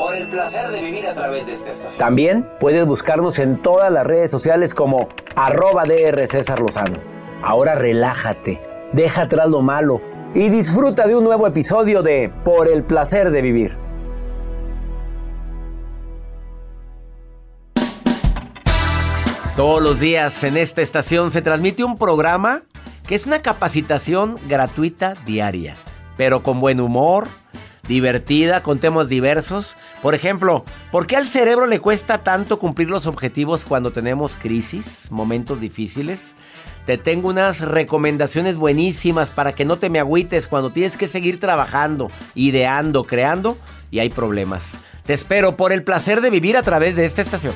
por el placer de vivir a través de esta estación. También puedes buscarnos en todas las redes sociales como arroba DR César Lozano. Ahora relájate, deja atrás lo malo y disfruta de un nuevo episodio de Por el placer de vivir. Todos los días en esta estación se transmite un programa que es una capacitación gratuita diaria, pero con buen humor divertida, con temas diversos. Por ejemplo, ¿por qué al cerebro le cuesta tanto cumplir los objetivos cuando tenemos crisis, momentos difíciles? Te tengo unas recomendaciones buenísimas para que no te me agüites cuando tienes que seguir trabajando, ideando, creando y hay problemas. Te espero por el placer de vivir a través de esta estación.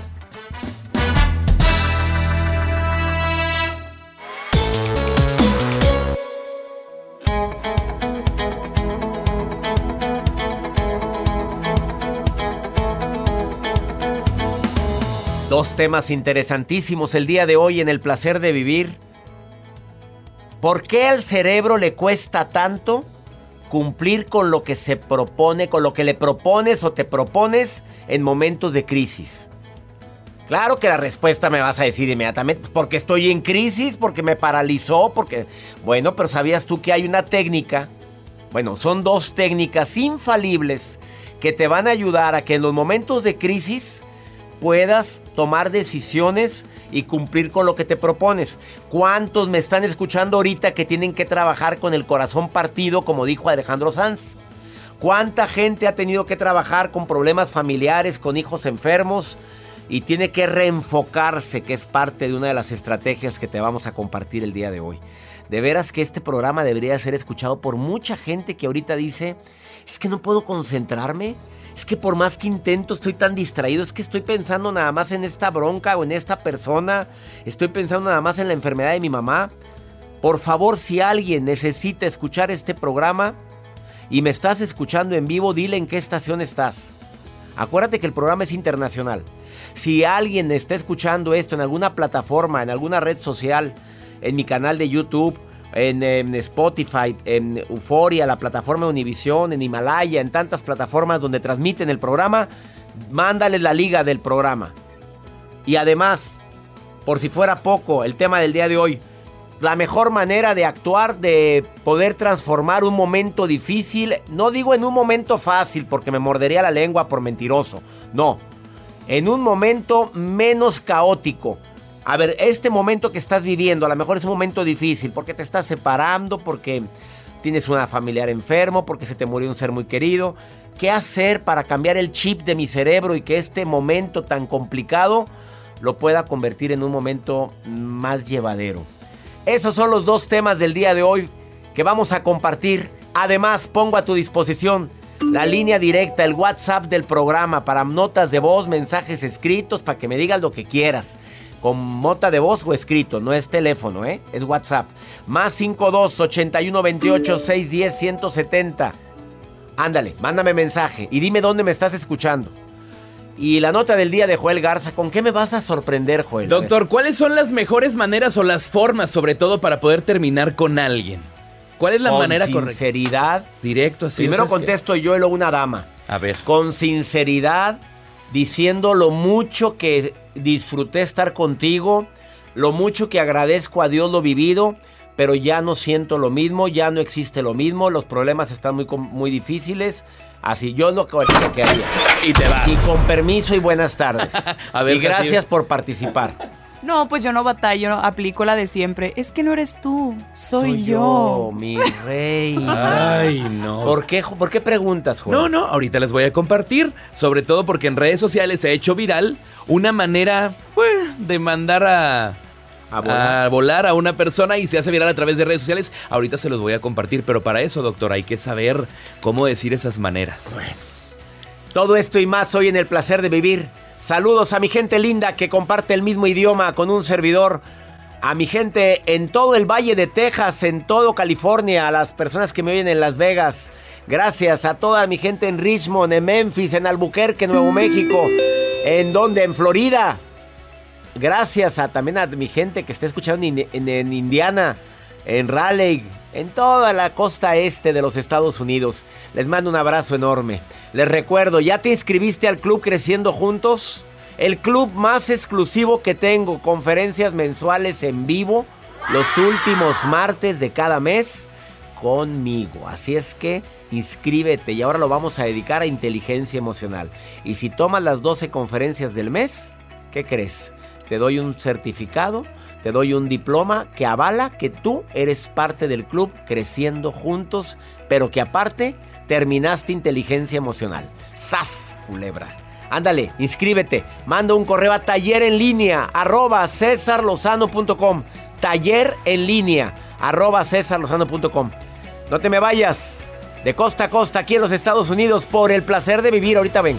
Dos temas interesantísimos el día de hoy en el placer de vivir. ¿Por qué al cerebro le cuesta tanto cumplir con lo que se propone, con lo que le propones o te propones en momentos de crisis? Claro que la respuesta me vas a decir inmediatamente, pues, porque estoy en crisis, porque me paralizó, porque... Bueno, pero ¿sabías tú que hay una técnica? Bueno, son dos técnicas infalibles que te van a ayudar a que en los momentos de crisis puedas tomar decisiones y cumplir con lo que te propones. ¿Cuántos me están escuchando ahorita que tienen que trabajar con el corazón partido, como dijo Alejandro Sanz? ¿Cuánta gente ha tenido que trabajar con problemas familiares, con hijos enfermos? Y tiene que reenfocarse, que es parte de una de las estrategias que te vamos a compartir el día de hoy. De veras que este programa debería ser escuchado por mucha gente que ahorita dice, es que no puedo concentrarme, es que por más que intento estoy tan distraído, es que estoy pensando nada más en esta bronca o en esta persona, estoy pensando nada más en la enfermedad de mi mamá. Por favor, si alguien necesita escuchar este programa y me estás escuchando en vivo, dile en qué estación estás. Acuérdate que el programa es internacional. Si alguien está escuchando esto en alguna plataforma, en alguna red social, en mi canal de YouTube, en, Spotify, en Euforia, la plataforma de Univision, en Himalaya, en tantas plataformas donde transmiten el programa, mándale la liga del programa. Y además, por si fuera poco, el tema del día de hoy, la mejor manera de actuar, de poder transformar un momento difícil, no digo en un momento fácil porque me mordería la lengua por mentiroso, no, en un momento menos caótico a ver, este momento que estás viviendo, a lo mejor es un momento difícil porque te estás separando, porque tienes una familiar enfermo, porque se te murió un ser muy querido. ¿Qué hacer para cambiar el chip de mi cerebro y que este momento tan complicado lo pueda convertir en un momento más llevadero. Esos son los dos temas del día de hoy que vamos a compartir. Además, pongo a tu disposición la línea directa, el WhatsApp del programa para notas de voz, mensajes escritos, para que me digas lo que quieras. Con nota de voz o escrito, no es teléfono, ¿eh? Es WhatsApp. Más 52 81 28 610 170. Ándale, mándame mensaje y dime dónde me estás escuchando. Y la nota del día de Joel Garza, ¿con qué me vas a sorprender, Joel? Doctor, ¿cuáles son las mejores maneras o las formas, sobre todo, para poder terminar con alguien? ¿Cuál es la manera correcta? Con sinceridad. Directo así. Primero contesto yo y luego una dama. A ver. Con sinceridad, diciendo lo mucho que disfruté estar contigo, lo mucho que agradezco a Dios lo vivido, pero ya no siento lo mismo, ya no existe lo mismo, los problemas están muy, muy difíciles. Así, yo lo que, que haría. Y te vas. Y con permiso y buenas tardes. a ver, y gracias por participar. No, pues yo no batallo, aplico la de siempre. Es que no eres tú, soy, yo. mi rey. Ay, no. ¿Por qué, ¿Por qué preguntas, Juan? No, no, ahorita les voy a compartir. Sobre todo porque en redes sociales se ha hecho viral una manera pues, de mandar a, a volar. a una persona y se hace viral a través de redes sociales. Ahorita se los voy a compartir, pero para eso, doctor, hay que saber cómo decir esas maneras. Bueno. Todo esto y más hoy en el placer de vivir. Saludos a mi gente linda que comparte el mismo idioma con un servidor. A mi gente en todo el Valle de Texas, en todo California, a las personas que me oyen en Las Vegas. Gracias a toda mi gente en Richmond, en Memphis, en Albuquerque, Nuevo México. ¿En donde? En Florida. Gracias a, también a mi gente que está escuchando en, Indiana, en Raleigh, en toda la costa este de los Estados Unidos. Les mando un abrazo enorme. Les recuerdo, ¿ya te inscribiste al Club Creciendo Juntos? El club más exclusivo que tengo, conferencias mensuales en vivo los últimos martes de cada mes conmigo. Así es que inscríbete y ahora lo vamos a dedicar a inteligencia emocional. Y si tomas las 12 conferencias del mes, ¿qué crees? Te doy un certificado, te doy un diploma que avala que tú eres parte del club creciendo juntos, pero que aparte terminaste inteligencia emocional. ¡Sas, culebra! Ándale, inscríbete. Manda un correo a taller en línea arroba cesarlozano.com. Taller en línea arroba cesarlozano.com. No te me vayas. De costa a costa aquí en los Estados Unidos por el placer de vivir. Ahorita ven.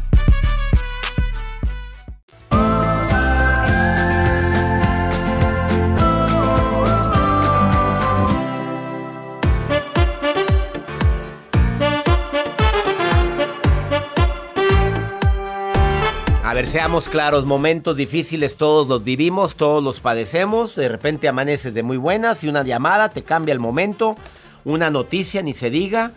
Ver, seamos claros, momentos difíciles todos los vivimos, todos los padecemos, de repente amaneces de muy buenas y una llamada te cambia el momento, una noticia ni se diga,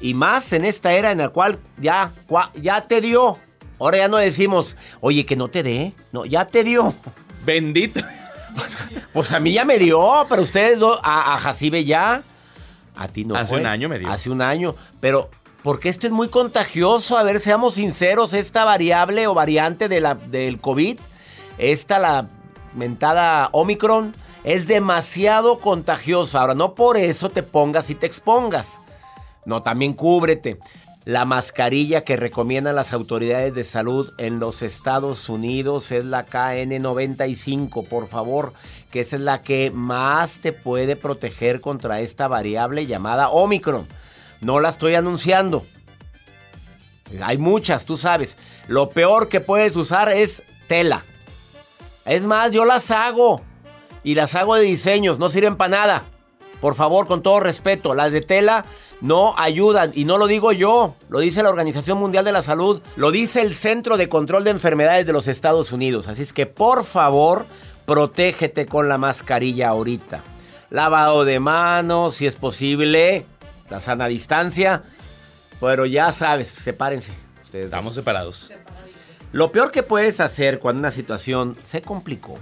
y más en esta era en la cual ya, ya te dio. Ahora ya no decimos, oye, que no te dé, no, ya te dio. Bendito. Pues a mí ya me dio, pero ustedes, a, a Jacibe ya, a ti no. Hace un año me dio. Hace un año, pero porque esto es muy contagioso. A ver, seamos sinceros, esta variable o variante de la, del COVID, esta la mentada Omicron, es demasiado contagiosa. Ahora, no por eso te pongas y te expongas. No, también cúbrete. La mascarilla que recomiendan las autoridades de salud en los Estados Unidos es la KN95, por favor, que esa es la que más te puede proteger contra esta variable llamada Omicron. No la estoy anunciando. Hay muchas, tú sabes. Lo peor que puedes usar es tela. Es más, yo las hago. Y las hago de diseños, no sirven para nada. Por favor, con todo respeto, las de tela no ayudan. Y no lo digo yo, lo dice la Organización Mundial de la Salud, lo dice el Centro de Control de Enfermedades de los Estados Unidos. Así es que, por favor, protégete con la mascarilla ahorita. Lavado de manos, si es posible, la sana distancia. Pero ya sabes, sepárense. Estamos separados. Lo peor que puedes hacer cuando una situación se complicó,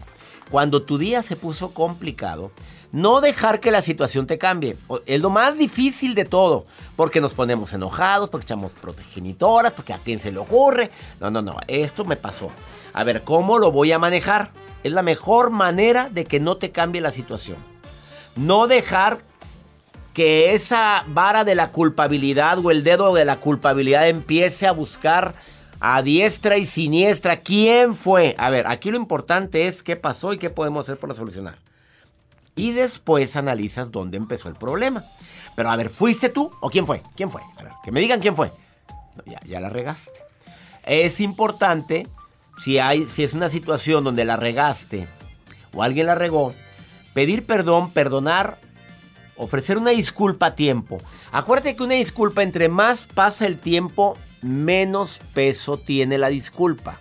cuando tu día se puso complicado, no dejar que la situación te cambie. Es lo más difícil de todo. Porque nos ponemos enojados, porque echamos protegenitoras, porque a quién se le ocurre. No, no, no. Esto me pasó. A ver, ¿cómo lo voy a manejar? Es la mejor manera de que no te cambie la situación. No dejar que esa vara de la culpabilidad o el dedo de la culpabilidad empiece a buscar a diestra y siniestra quién fue. A ver, aquí lo importante es qué pasó y qué podemos hacer para solucionar y después analizas dónde empezó el problema. Pero a ver, ¿fuiste tú o quién fue? ¿Quién fue? A ver, que me digan quién fue. ya, ya la regaste. Es importante, si, hay, si es una situación donde la regaste o alguien la regó, pedir perdón, perdonar, ofrecer una disculpa a tiempo. Acuérdate que una disculpa, entre más pasa el tiempo, menos peso tiene la disculpa.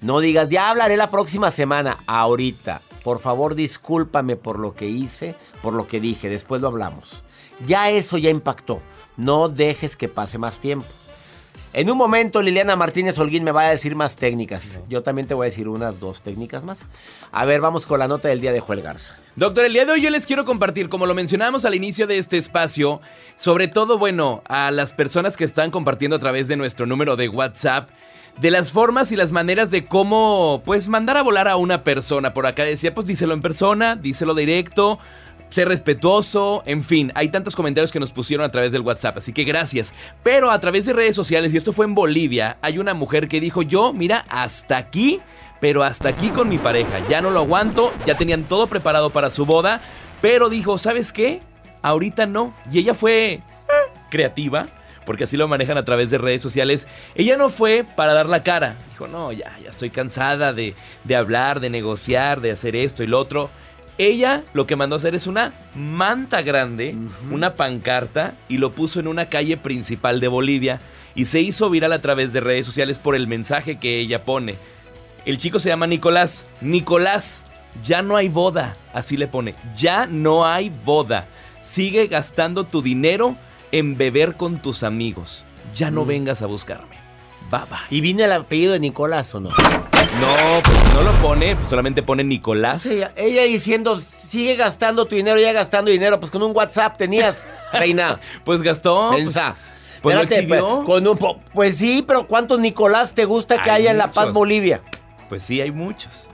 No digas, ya hablaré la próxima semana, ahorita. Por favor, discúlpame por lo que hice, por lo que dije, después lo hablamos. Ya eso ya impactó. No dejes que pase más tiempo. En un momento Liliana Martínez Holguín me va a decir más técnicas. Yo también te voy a decir unas dos técnicas más. A ver, vamos con la nota del día de Joel Garza. Doctor, el día de hoy yo les quiero compartir, como lo mencionamos al inicio de este espacio, sobre todo, bueno, a las personas que están compartiendo a través de nuestro número de WhatsApp de las formas y las maneras de cómo, pues, mandar a volar a una persona. Por acá decía, pues, díselo en persona, díselo directo, ser respetuoso, en fin, hay tantos comentarios que nos pusieron a través del WhatsApp, así que gracias. Pero a través de redes sociales, y esto fue en Bolivia, hay una mujer que dijo, yo, mira, hasta aquí, pero hasta aquí con mi pareja, ya no lo aguanto, ya tenían todo preparado para su boda, pero dijo, ¿sabes qué? Ahorita no. Y ella fue eh, creativa porque así lo manejan a través de redes sociales. Ella no fue para dar la cara. Dijo, no, ya, ya estoy cansada de, hablar, de negociar, de hacer esto y lo otro. Ella lo que mandó a hacer es una manta grande, una pancarta, y lo puso en una calle principal de Bolivia. Y se hizo viral a través de redes sociales por el mensaje que ella pone. El chico se llama Nicolás. Nicolás, ya no hay boda. Así le pone. Ya no hay boda. Sigue gastando tu dinero en beber con tus amigos. Ya no mm. vengas a buscarme. Baba. ¿Y viene el apellido de Nicolás o no? No, pues no lo pone, solamente pone Nicolás. Ella, diciendo, sigue gastando tu dinero, ya gastando dinero. Pues con un WhatsApp tenías, reina. pues gastó. Pues, Pensa. Pues, pues, con un, pues sí, pero ¿cuántos Nicolás te gusta que haya en La Paz, Bolivia? Pues sí, hay muchos.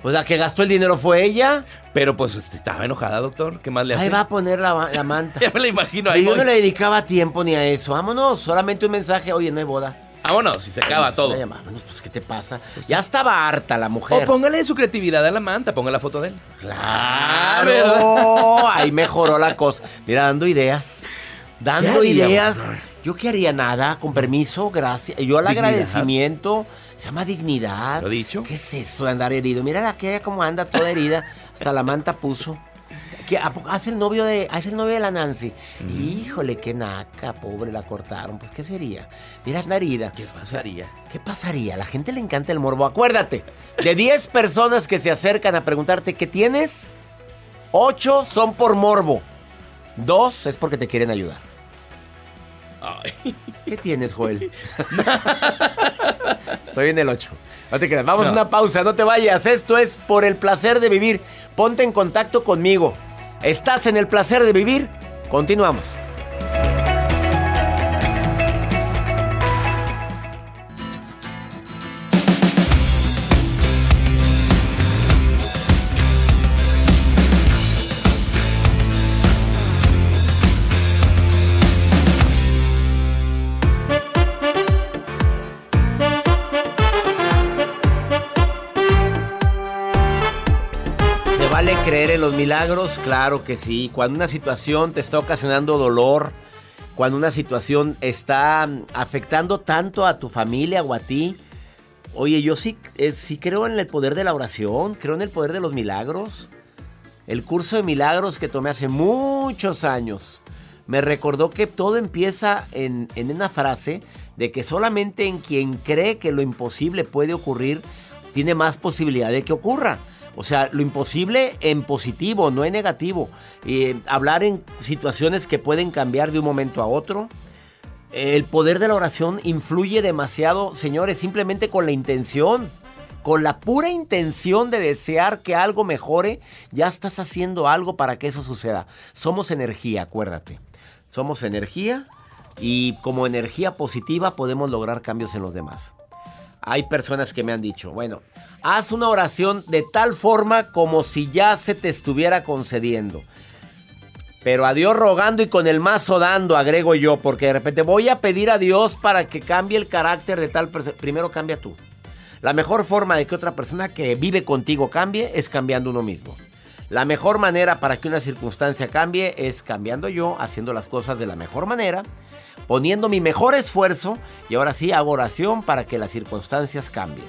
Pues la que gastó el dinero fue ella. Pero pues este, estaba enojada, doctor. ¿Qué más le hace? Ahí va a poner la, manta. ya me la imagino ahí. Y yo no le dedicaba tiempo ni a eso. Vámonos, solamente un mensaje. Oye, no hay boda. Vámonos, si se acaba todo. Vámonos, pues, ¿qué te pasa? Pues ya estaba harta la mujer. O póngale su creatividad a la manta, ponga la foto de él. Claro. Ahí mejoró la cosa. Mira, dando ideas. Dando ideas. Yo qué haría nada, con permiso, gracias. Yo al agradecimiento. Se llama dignidad. ¿Lo dicho? ¿Qué es eso de andar herido? Mira la que como anda toda herida. Hasta la manta puso. ¿Qué, hace el novio de hace el novio de la Nancy. Mm. Híjole, qué naca, pobre, la cortaron. Pues qué sería. Mira la herida. ¿Qué pasaría? ¿Qué pasaría? A la gente le encanta el morbo. Acuérdate, de 10 personas que se acercan a preguntarte qué tienes, 8 son por morbo. Dos es porque te quieren ayudar. ¿Qué tienes, Joel? Estoy en el 8. No te creas. Vamos a una pausa, no te vayas. Esto es por el placer de vivir. Ponte en contacto conmigo. ¿Estás en el placer de vivir? Continuamos. Milagros? Claro que sí. Cuando una situación te está ocasionando dolor, cuando una situación está afectando tanto a tu familia o a ti, oye, yo sí, eh, sí creo en el poder de la oración, creo en el poder de los milagros. El curso de milagros que tomé hace muchos años me recordó que todo empieza en, en una frase de que solamente en quien cree que lo imposible puede ocurrir, tiene más posibilidad de que ocurra. O sea, lo imposible en positivo, no en negativo. Eh, hablar en situaciones que pueden cambiar de un momento a otro. El poder de la oración influye demasiado, señores, simplemente con la intención. Con la pura intención de desear que algo mejore, ya estás haciendo algo para que eso suceda. Somos energía, acuérdate. Somos energía y como energía positiva podemos lograr cambios en los demás. Hay personas que me han dicho, bueno, haz una oración de tal forma como si ya se te estuviera concediendo. Pero a Dios rogando y con el mazo dando, agrego yo, porque de repente voy a pedir a Dios para que cambie el carácter de tal persona. Primero cambia tú. La mejor forma de que otra persona que vive contigo cambie es cambiando uno mismo. La mejor manera para que una circunstancia cambie es cambiando yo, haciendo las cosas de la mejor manera poniendo mi mejor esfuerzo y ahora sí hago oración para que las circunstancias cambien.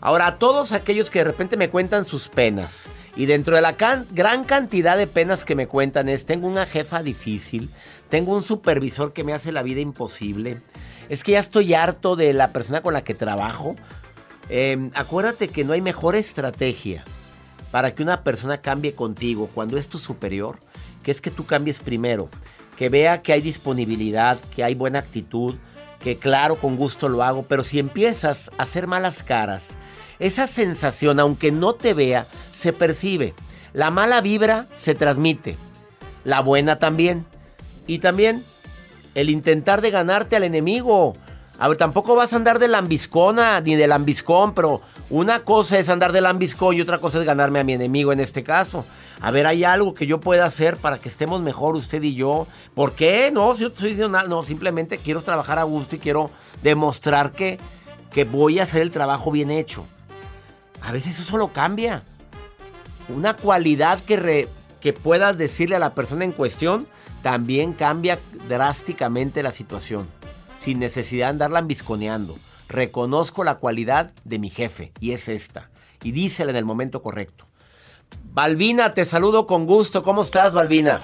Ahora, a todos aquellos que de repente me cuentan sus penas, y dentro de la gran cantidad de penas que me cuentan es, tengo una jefa difícil, tengo un supervisor que me hace la vida imposible, es que ya estoy harto de la persona con la que trabajo. Em, acuérdate que no hay mejor estrategia para que una persona cambie contigo cuando es tu superior, que es que tú cambies primero que vea que hay disponibilidad, que hay buena actitud, que claro, con gusto lo hago, pero si empiezas a hacer malas caras, esa sensación, aunque no te vea, se percibe. La mala vibra se transmite, la buena también. Y también el intentar de ganarte al enemigo. A ver, tampoco vas a andar de lambiscona ni de lambiscón, pero una cosa es andar de lambiscón y otra cosa es ganarme a mi enemigo en este caso. A ver, hay algo que yo pueda hacer para que estemos mejor usted y yo. ¿Por qué? No, si yo te estoy diciendo no, simplemente quiero trabajar a gusto y quiero demostrar que, que voy a hacer el trabajo bien hecho. A veces eso solo cambia. Una cualidad que, que puedas decirle a la persona en cuestión también cambia drásticamente la situación. Sin necesidad de andarla ambisconeando. Reconozco la cualidad de mi jefe y es esta. Y dísela en el momento correcto. Balbina, te saludo con gusto. ¿Cómo estás, Balbina?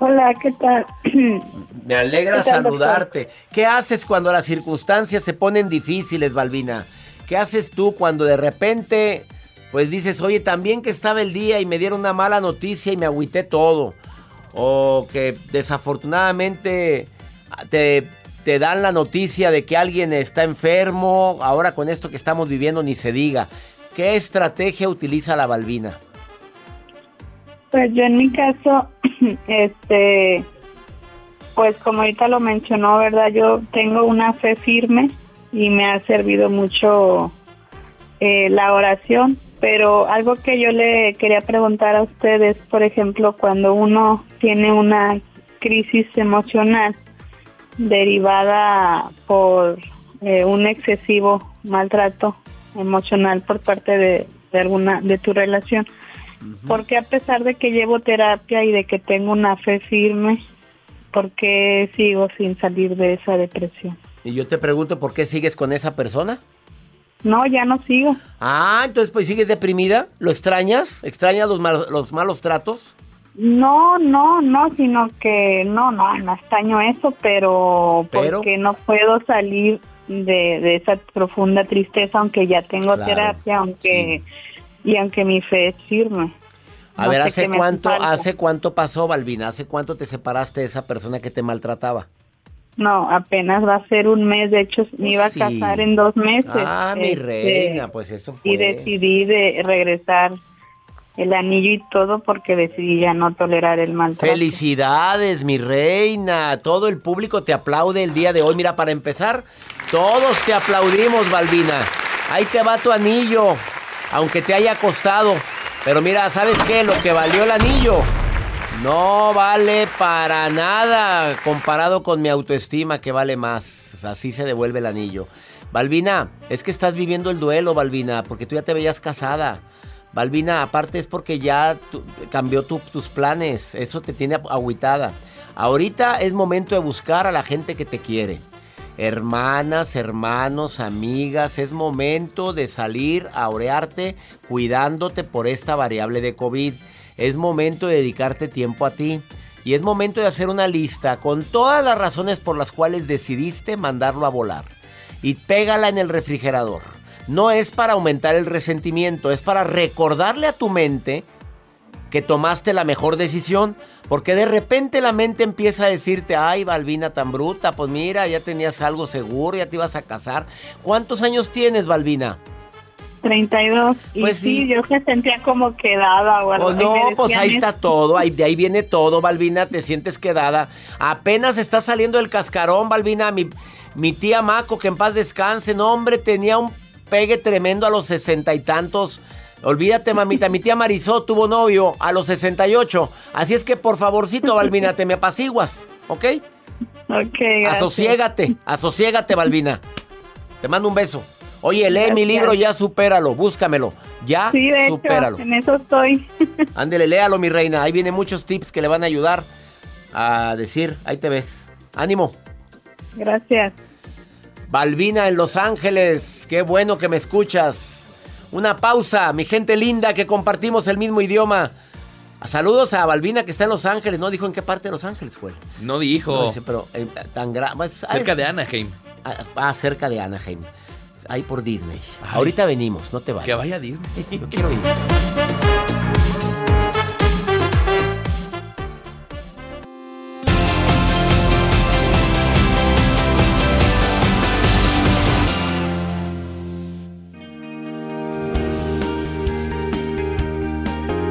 Hola, ¿qué tal? Me alegra saludarte. ¿Qué haces cuando las circunstancias se ponen difíciles, Balbina? ¿Qué haces tú cuando de repente, pues dices, oye, también que estaba el día y me dieron una mala noticia y me agüité todo? O que desafortunadamente te, te dan la noticia de que alguien está enfermo, ahora con esto que estamos viviendo ni se diga. ¿Qué estrategia utiliza la Balbina? Pues yo en mi caso, este, pues como ahorita lo mencionó, ¿verdad? Yo tengo una fe firme y me ha servido mucho eh, la oración, pero algo que yo le quería preguntar a ustedes, por ejemplo, cuando uno tiene una crisis emocional derivada por eh, un excesivo maltrato emocional por parte de, alguna de tu relación. Porque a pesar de que llevo terapia y de que tengo una fe firme, ¿por qué sigo sin salir de esa depresión? Y yo te pregunto, ¿por qué sigues con esa persona? No, ya no sigo. Ah, entonces pues sigues deprimida, ¿lo extrañas? ¿Extrañas los, malos, los malos tratos? No, no, no, sino que no, no, no extraño eso, pero, ¿Pero? porque no puedo salir de, esa profunda tristeza, aunque ya tengo terapia, aunque y aunque mi fe es firme. A ver, ¿hace cuánto, ¿hace cuánto pasó, Balbina? ¿Hace cuánto te separaste de esa persona que te maltrataba? No, apenas va a ser un mes. De hecho, me iba a casar en dos meses. Ah, mi este, reina, pues eso fue. Y decidí de regresar el anillo y todo porque decidí ya no tolerar el maltrato. Felicidades, mi reina. Todo el público te aplaude el día de hoy. Mira, para empezar, todos te aplaudimos, Balbina. Ahí te va tu anillo, aunque te haya costado. Pero mira, ¿sabes qué? Lo que valió el anillo no vale para nada comparado con mi autoestima que vale más. Así se devuelve el anillo. Balbina, es que estás viviendo el duelo, Balbina, porque tú ya te veías casada. Balbina, aparte es porque ya cambió tus planes, eso te tiene agüitada. Ahorita es momento de buscar a la gente que te quiere. Hermanas, hermanos, amigas, es momento de salir a orearte cuidándote por esta variable de COVID. Es momento de dedicarte tiempo a ti. Y es momento de hacer una lista con todas las razones por las cuales decidiste mandarlo a volar. Y pégala en el refrigerador. No es para aumentar el resentimiento, es para recordarle a tu mente que tomaste la mejor decisión, porque de repente la mente empieza a decirte, ay, Balbina tan bruta, pues mira, ya tenías algo seguro, ya te ibas a casar. ¿Cuántos años tienes, Balbina? 32. Y pues sí, yo se sentía como quedada o algo. Oh, no, pues ahí está todo, ahí, de ahí viene todo, Balbina, te sientes quedada. Apenas está saliendo el cascarón, Balbina, mi, mi tía Maco, que en paz descanse, no, hombre, tenía un pegue tremendo a los sesenta y tantos Olvídate, mamita, mi tía Marisol tuvo novio a los 68. Así es que, por favorcito, Balbina, te me apaciguas, ¿ok? Ok, Asociégate, asociégate, Balbina. Te mando un beso. Oye, lee mi libro, ya supéralo, búscamelo. Ya sí, de supéralo. en eso estoy. Ándele, léalo, mi reina. Ahí vienen muchos tips que le van a ayudar a decir, ahí te ves. Ánimo. Gracias. Balbina en Los Ángeles, qué bueno que me escuchas. Una pausa, mi gente linda que compartimos el mismo idioma. Saludos a Balbina que está en Los Ángeles. No dijo en qué parte de Los Ángeles fue. No dijo. pero eh, tan grande. Cerca de Anaheim. Ah, ah, cerca de Anaheim. Ahí por Disney. Ahorita venimos, no te vayas. Que vaya a Disney. Yo quiero ir.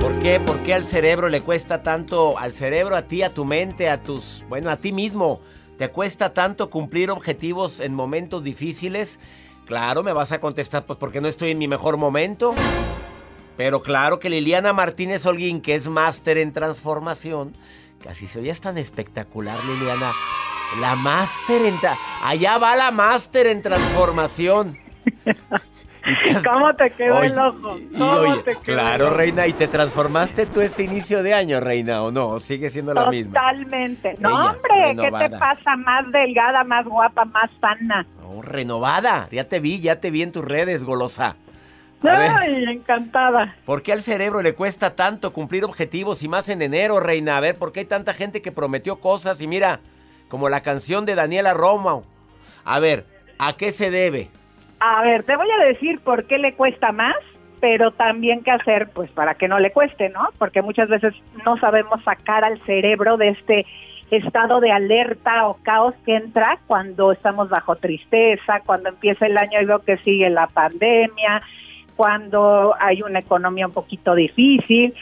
¿Por qué al cerebro le cuesta tanto, al cerebro, a ti, a tu mente, a tus, bueno, a ti mismo, te cuesta tanto cumplir objetivos en momentos difíciles? Claro, me vas a contestar, pues porque no estoy en mi mejor momento. Pero claro que Liliana Martínez Holguín, que es máster en transformación, casi se oía tan espectacular, Liliana. La máster en... Allá va la máster en transformación. ¿Cómo te quedó el ojo? claro, Reina, ¿y te transformaste tú este inicio de año, Reina, o no? ¿Sigue siendo la misma? Totalmente. No, hombre, ¿qué te pasa? Más delgada, más guapa, más sana. No, renovada. Ya te vi, ya te vi en tus redes, golosa. Ay, encantada. ¿Por qué al cerebro le cuesta tanto cumplir objetivos y más en enero, Reina? A ver, ¿por qué hay tanta gente que prometió cosas y mira, como la canción de Daniela Roma? A ver, ¿a qué se debe? A ver, te voy a decir por qué le cuesta más, pero también qué hacer, pues para que no le cueste, ¿no? Porque muchas veces no sabemos sacar al cerebro de este estado de alerta o caos que entra cuando estamos bajo tristeza, cuando empieza el año y veo que sigue la pandemia, cuando hay una economía un poquito difícil.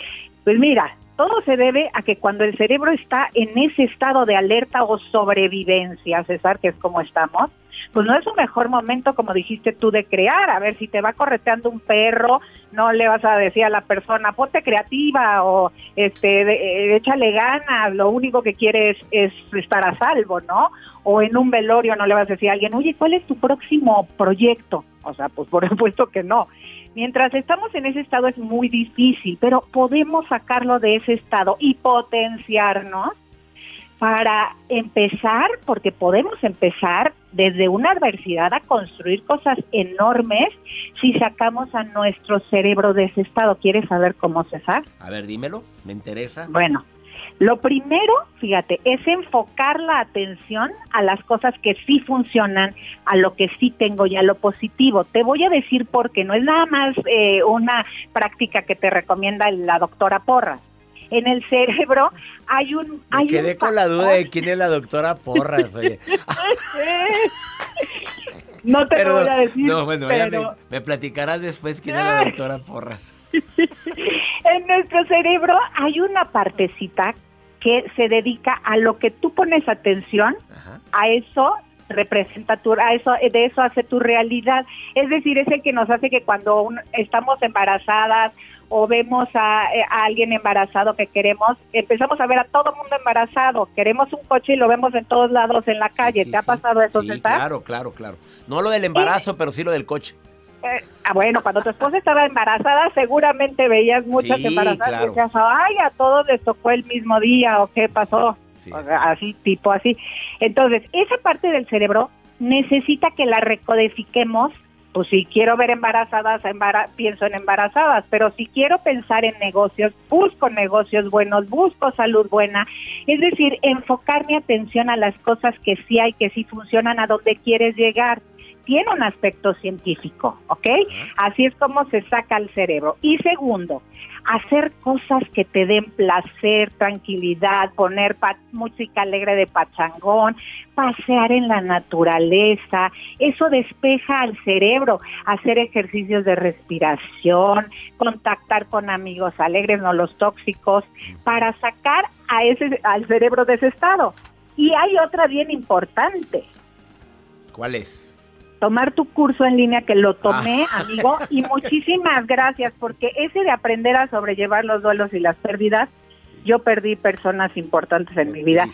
Pues mira, todo se debe a que cuando el cerebro está en ese estado de alerta o sobrevivencia, César, que es como estamos, pues no es un mejor momento, como dijiste tú, de crear. A ver, si te va correteando un perro, no le vas a decir a la persona, ponte creativa o este, eh, échale ganas, lo único que quieres es estar a salvo, ¿no? O en un velorio no le vas a decir a alguien, oye, ¿cuál es tu próximo proyecto? O sea, pues por supuesto que no. Mientras estamos en ese estado es muy difícil, pero podemos sacarlo de ese estado y potenciarnos para empezar, porque podemos empezar desde una adversidad a construir cosas enormes si sacamos a nuestro cerebro de ese estado. ¿Quieres saber cómo cesar? A ver, dímelo, me interesa. Bueno, lo primero, fíjate, es enfocar la atención a las cosas que sí funcionan, a lo que sí tengo y a lo positivo. Te voy a decir porque no es nada más eh, una práctica que te recomienda la doctora Porras en el cerebro hay un... Hay Me quedé con la duda de quién es la doctora Porras, oye. no te lo voy a decir. No, bueno, me, me, platicarás después quién es la doctora Porras. en nuestro cerebro hay una partecita que se dedica a lo que tú pones atención, a eso representa tu, a eso, de eso hace tu realidad. Es decir, es el que nos hace que cuando estamos embarazadas o vemos eh, a, alguien embarazado que queremos, empezamos a ver a todo mundo embarazado. Queremos un coche y lo vemos en todos lados en la calle. ¿Te ha pasado eso, sí, Claro, claro, claro. No lo del embarazo, pero sí lo del coche. Eh, ah, bueno, cuando tu esposa estaba embarazada, seguramente veías muchas embarazadas y decías, ay, a todos les tocó el mismo día o qué pasó. así, tipo así. Entonces, esa parte del cerebro necesita que la recodifiquemos. Pues si quiero ver embarazadas, pienso en embarazadas, pero si quiero pensar en negocios, busco negocios buenos, busco salud buena, es decir, enfocar mi atención a las cosas que sí hay, que sí funcionan, a donde quieres llegar tiene un aspecto científico, ¿ok? Así es como se saca el cerebro. Y segundo, hacer cosas que te den placer, tranquilidad, poner música alegre de pachangón, pasear en la naturaleza, eso despeja al cerebro, hacer ejercicios de respiración, contactar con amigos alegres, no los tóxicos, para sacar a ese, al cerebro de ese estado. Y hay otra bien importante. ¿Cuál es? Tomar tu curso en línea que lo tomé, ah. amigo, y muchísimas gracias, porque ese de aprender a sobrellevar los duelos y las pérdidas, yo perdí personas importantes en mi vida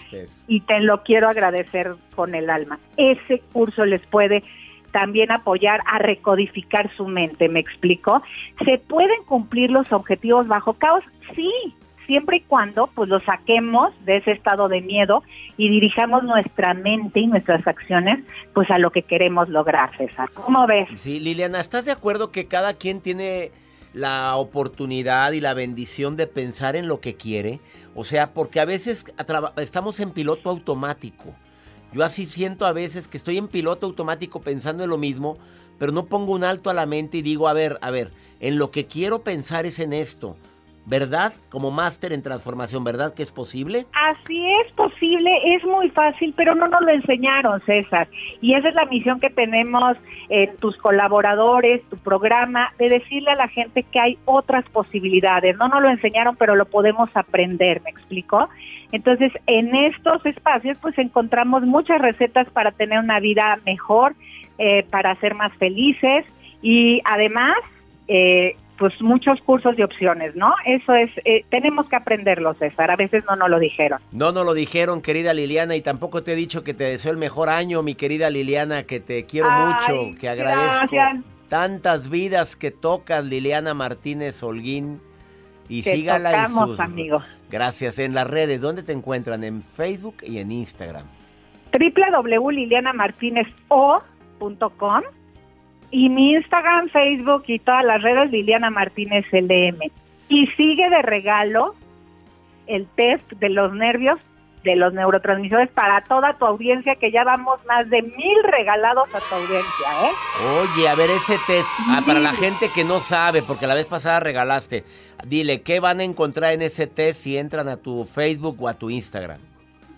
y te lo quiero agradecer con el alma. Ese curso les puede también apoyar a recodificar su mente, ¿me explico? ¿Se pueden cumplir los objetivos bajo caos? Sí, siempre y cuando pues lo saquemos de ese estado de miedo y dirijamos nuestra mente y nuestras acciones pues a lo que queremos lograr, César. ¿Cómo ves? Sí, Liliana, ¿estás de acuerdo que cada quien tiene la oportunidad y la bendición de pensar en lo que quiere? O sea, porque a veces estamos en piloto automático. Yo así siento a veces que estoy en piloto automático pensando en lo mismo, pero no pongo un alto a la mente y digo, a ver, a ver, en lo que quiero pensar es en esto. ¿Verdad? Como máster en transformación, ¿verdad que es posible? Así es posible, es muy fácil, pero no nos lo enseñaron, César. Y esa es la misión que tenemos en tus colaboradores, tu programa, de decirle a la gente que hay otras posibilidades. No nos lo enseñaron, pero lo podemos aprender, ¿me explico? Entonces, en estos espacios, pues encontramos muchas recetas para tener una vida mejor, eh, para ser más felices y además... Eh, pues muchos cursos y opciones, ¿no? Eso es, eh, tenemos que aprenderlo, César, a veces no nos lo dijeron. No nos lo dijeron, querida Liliana, y tampoco te he dicho que te deseo el mejor año, mi querida Liliana, que te quiero mucho, que agradezco tantas vidas que tocan Liliana Martínez Holguín. Y sígala en sus... amigo. Gracias. En las redes, ¿dónde te encuentran? En Facebook y en Instagram. www.lilianamartinezo.com y mi Instagram, Facebook y todas las redes Liliana Martínez LM. Y sigue de regalo el test de los nervios de los neurotransmisores para toda tu audiencia, que ya vamos más de mil regalados a tu audiencia, ¿eh? Oye, a ver ese test, ah, para la gente que no sabe, porque la vez pasada regalaste, dile, ¿qué van a encontrar en ese test si entran a tu Facebook o a tu Instagram?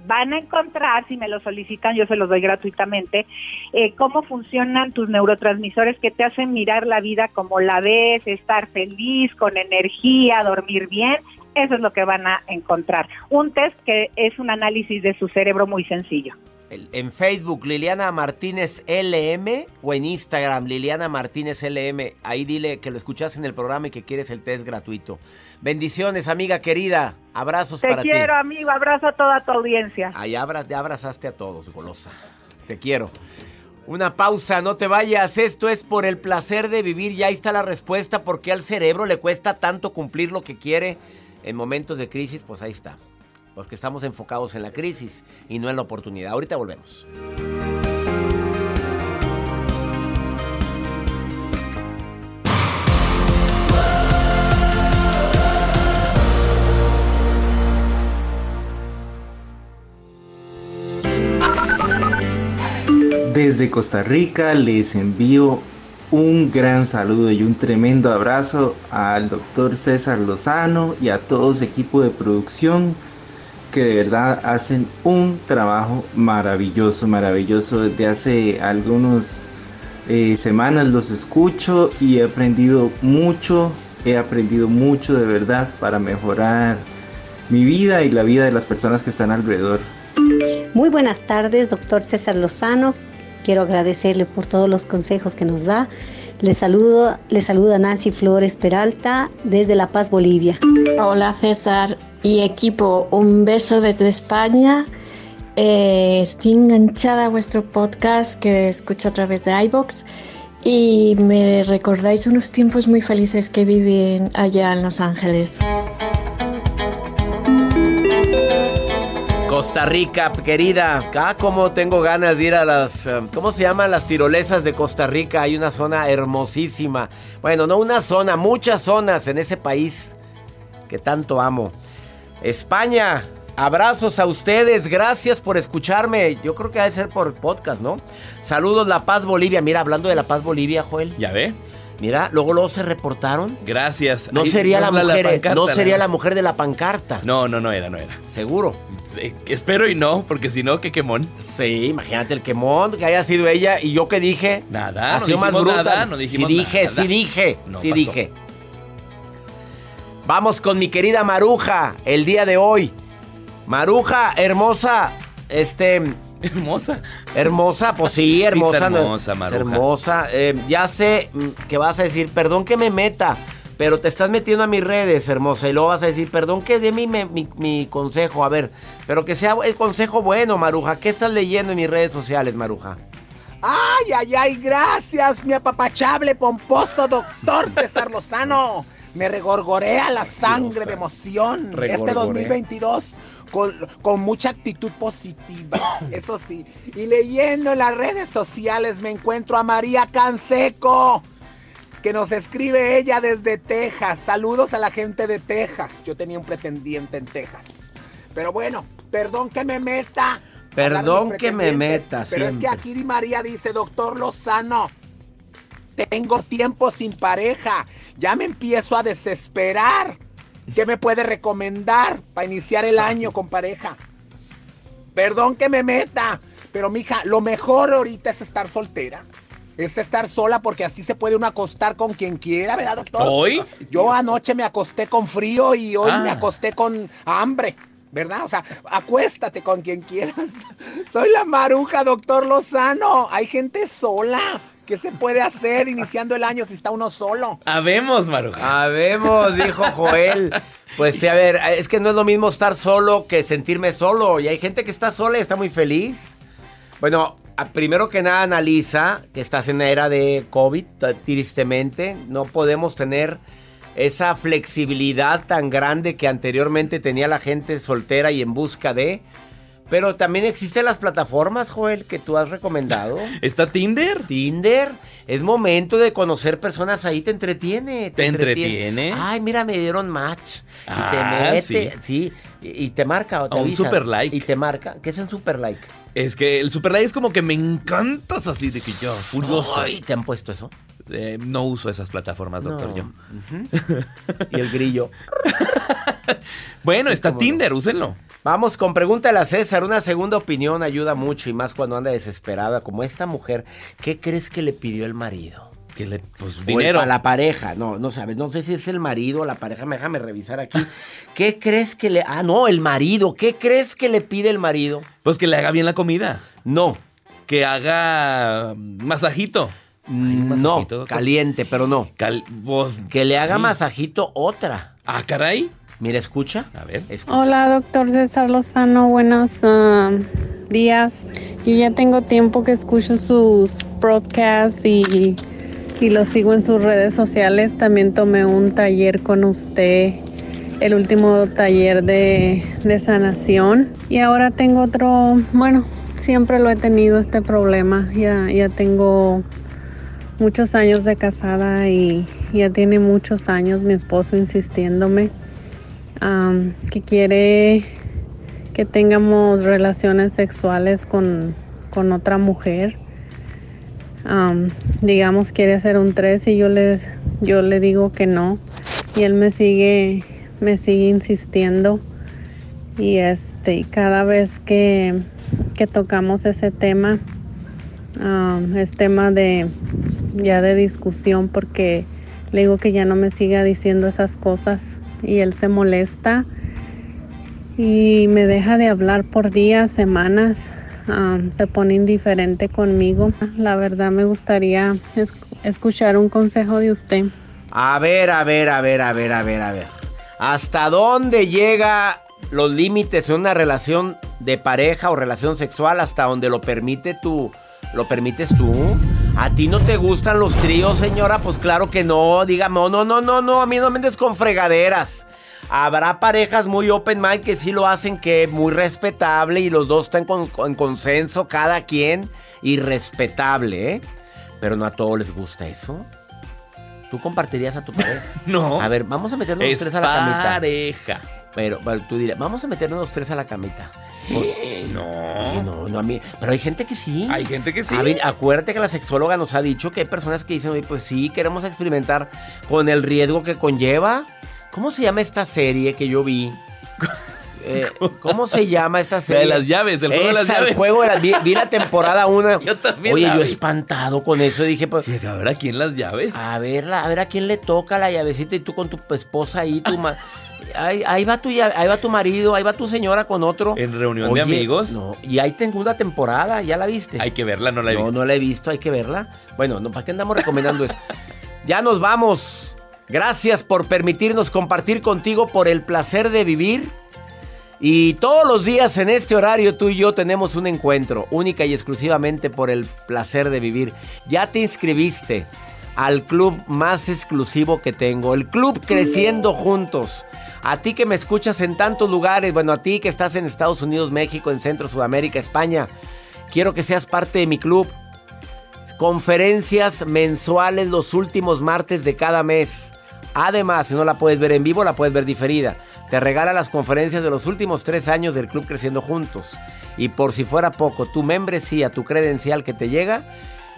Van a encontrar, si me lo solicitan, yo se los doy gratuitamente, eh, cómo funcionan tus neurotransmisores que te hacen mirar la vida como la ves, estar feliz, con energía, dormir bien. Eso es lo que van a encontrar. Un test que es un análisis de su cerebro muy sencillo en Facebook Liliana Martínez LM o en Instagram Liliana Martínez LM. Ahí dile que lo escuchas en el programa y que quieres el test gratuito. Bendiciones, amiga querida. Abrazos para ti. Te quiero, amigo. Abrazo a toda tu audiencia. Ahí abra, te abrazaste a todos, golosa. Te quiero. Una pausa, no te vayas. Esto es por el placer de vivir. Ya está la respuesta. ¿Por qué al cerebro le cuesta tanto cumplir lo que quiere en momentos de crisis? Pues ahí está porque estamos enfocados en la crisis y no en la oportunidad. Ahorita volvemos. Desde Costa Rica les envío un gran saludo y un tremendo abrazo al doctor César Lozano y a todo su equipo de producción que de verdad hacen un trabajo maravilloso, maravilloso. Desde hace algunas eh, semanas los escucho y he aprendido mucho, he aprendido mucho de verdad para mejorar mi vida y la vida de las personas que están alrededor. Muy buenas tardes, doctor César Lozano. Quiero agradecerle por todos los consejos que nos da. Le saludo, le saluda Nancy Flores Peralta desde La Paz, Bolivia. Hola César y equipo, un beso desde España. Eh, estoy enganchada a vuestro podcast que escucho a través de iBox y me recordáis unos tiempos muy felices que viví allá en Los Ángeles. Costa Rica, querida. Ah, como tengo ganas de ir a las. Eh, ¿Cómo se llaman? Las tirolesas de Costa Rica. Hay una zona hermosísima. Bueno, no una zona, muchas zonas en ese país que tanto amo. España, abrazos a ustedes. Gracias por escucharme. Yo creo que ha de ser por podcast, ¿no? Saludos, La Paz Bolivia. Mira, hablando de La Paz Bolivia, Joel. Ya ve. Mira, luego luego se reportaron. Gracias. No sería la mujer, no sería la mujer de la pancarta. No, no, no era, no era. Seguro. espero y no, porque si no, qué quemón. Sí, imagínate el quemón que haya sido ella y yo que dije. Nada, ha no sido más bruta. nada, no dijimos sí dije, nada. sí dije, No sí pasó. dije. Vamos con mi querida Maruja el día de hoy. Maruja, hermosa, este, Hermosa. hermosa, pues sí, hermosa. está ¿no? hermosa, Maruja. hermosa. Eh, ya sé mm, que vas a decir, perdón que me meta, pero te estás metiendo a mis redes, hermosa. Y luego vas a decir, perdón que dé mi, mi, mi- consejo. A ver, pero que sea el consejo bueno, Maruja. ¿Qué estás leyendo en mis redes sociales, Maruja? Ay, ay, ay, gracias, mi apapachable, pomposo doctor César Lozano. Me regorgorea la sangre de emoción este Regorgorea. 2022 con, con mucha actitud positiva, eso sí. Y leyendo en las redes sociales me encuentro a María Canseco, que nos escribe ella desde Texas. Saludos a la gente de Texas. Yo tenía un pretendiente en Texas. Pero bueno, perdón que me meta. Perdón que me meta, Pero es que aquí Di María dice, doctor Lozano, tengo tiempo sin pareja. Ya me empiezo a desesperar. ¿Qué me puede recomendar para iniciar el año con pareja? Perdón que me meta, pero mija, lo mejor ahorita es estar soltera. Es estar sola porque así se puede uno acostar con quien quiera, ¿verdad, doctor? ¿Hoy? Yo anoche me acosté con frío y hoy Ah. me acosté con hambre, ¿verdad? O sea, acuéstate con quien quieras. Soy la maruja, doctor Lozano. Hay gente sola. ¿Qué se puede hacer iniciando el año si está uno solo? Habemos, Maruja. Habemos, dijo Joel. Pues sí, a ver, es que no es lo mismo estar solo que sentirme solo. Y hay gente que está sola y está muy feliz. Bueno, primero que nada analiza que estás en la era de COVID, tristemente. No podemos tener esa flexibilidad tan grande que anteriormente tenía la gente soltera y en busca de... Pero también existen las plataformas, Joel, que tú has recomendado. ¿Está Tinder? Tinder. Es momento de conocer personas ahí, te entretiene. ¿Te entretiene? Ay, mira, me dieron match. Y Ah, te mete, sí. y, y te marca o te A un avisa. super like. Y te marca. ¿Qué es un super like? Es que el super like es como que me encantas así de que yo, furioso. Ay, ¿te han puesto eso? Eh, no uso esas plataformas, doctor, No. yo. Y el grillo. Bueno, está cómo no. Tinder, úsenlo. Vamos con pregúntale a César. Una segunda opinión ayuda mucho y más cuando anda desesperada como esta mujer. ¿Qué crees que le pidió el marido? Que le, pues, dinero. pa- la pareja, no, no sabes, no sé si es el marido o la pareja, me- déjame revisar aquí. ¿Qué crees que le... Ah, no, el marido, ¿qué crees que le pide el marido? Pues que le haga bien la comida. No. Que haga masajito. No, masajito, doctor? caliente, pero no. Cal- vos- Que le haga Sí. masajito otra. Ah, caray. Mira, escucha. A ver. Hola, doctor César Lozano, buenos ah, días. Yo ya tengo tiempo que escucho sus broadcasts y, y los sigo en sus redes sociales. También tomé un taller con usted, el último taller de, de sanación. Y ahora tengo otro, bueno, siempre lo he tenido este problema. Ya, ya tengo muchos años de casada y ya tiene muchos años mi esposo insistiéndome que quiere que tengamos relaciones sexuales con, con otra mujer. Am, digamos, quiere hacer un tres y yo le, yo le digo que no. Y él me sigue, me sigue insistiendo. Y este, cada vez que, que tocamos ese tema, am, es tema de ya de discusión porque le digo que ya no me siga diciendo esas cosas y él se molesta y me deja de hablar por días, semanas, am, se pone indiferente conmigo. La verdad me gustaría es- escuchar un consejo de usted. A ver, a ver, a ver, a ver, a ver, a ver. ¿Hasta dónde llega los límites en una relación de pareja o relación sexual? Hasta donde lo permite tu, ¿Lo permites tú? ¿A ti no te gustan los tríos, señora? Pues claro que no. Dígame, no, no, no, no, no. A mí no me des con fregaderas. Habrá parejas muy open mind que sí lo hacen, que muy respetable y los dos están en consenso, cada quien, y respetable, ¿eh? Pero no a todos les gusta eso. ¿Tú compartirías a tu pareja? no. A ver, vamos a meternos los tres a la camita. pareja. Pero, tú dirías, vamos a meternos los tres a la camita. No. No, no a mí. Pero hay gente que sí. Hay gente que sí. acuérdate que la sexóloga nos ha dicho que hay personas que dicen, oye, pues sí, queremos experimentar con el riesgo que conlleva. ¿Cómo se llama esta serie que yo vi? Eh, ¿Cómo se llama esta serie? de las llaves, el juego de las llaves. El juego de las vi, vi la temporada 1. yo también. Oye, yo espantado con eso. Dije, pues. a ver a quién las llaves. A ver, a ver a quién le toca la llavecita y tú con tu esposa ahí, tu ahí, va tu, ahí va tu marido, ahí va tu señora con otro. En reunión de amigos. No, y ahí tengo una temporada, ¿ya la viste? Hay que verla, no la he visto. No, no la he visto, hay que verla. Bueno, no, ¿para qué andamos recomendando eso? Ya nos vamos. Gracias por permitirnos compartir contigo por el placer de vivir. Y todos los días en este horario tú y yo tenemos un encuentro, única y exclusivamente por el placer de vivir. Ya te inscribiste al club más exclusivo que tengo, el club Creciendo Juntos. A ti que me escuchas en tantos lugares, bueno, a ti que estás en Estados Unidos, México, en Centro, Sudamérica, España, quiero que seas parte de mi club. Conferencias mensuales los últimos martes de cada mes. Además, si no la puedes ver en vivo, la puedes ver diferida. Te regala las conferencias de los últimos tres años del Club Creciendo Juntos. Y por si fuera poco, tu membresía, tu credencial que te llega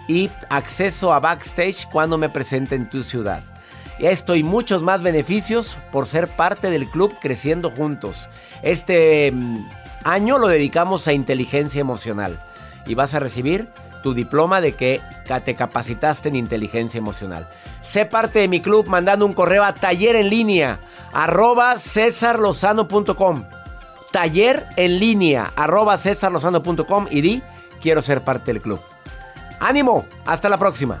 y acceso a backstage cuando me presente en tu ciudad. Esto y muchos más beneficios por ser parte del club Creciendo Juntos. Este mm, año lo dedicamos a inteligencia emocional y vas a recibir tu diploma de que te capacitaste en inteligencia emocional. Sé parte de mi club mandando un correo a taller en línea arroba cesarlozano.com. Taller en línea arroba cesarlozano.com y di quiero ser parte del club. ¡Ánimo! Hasta la próxima.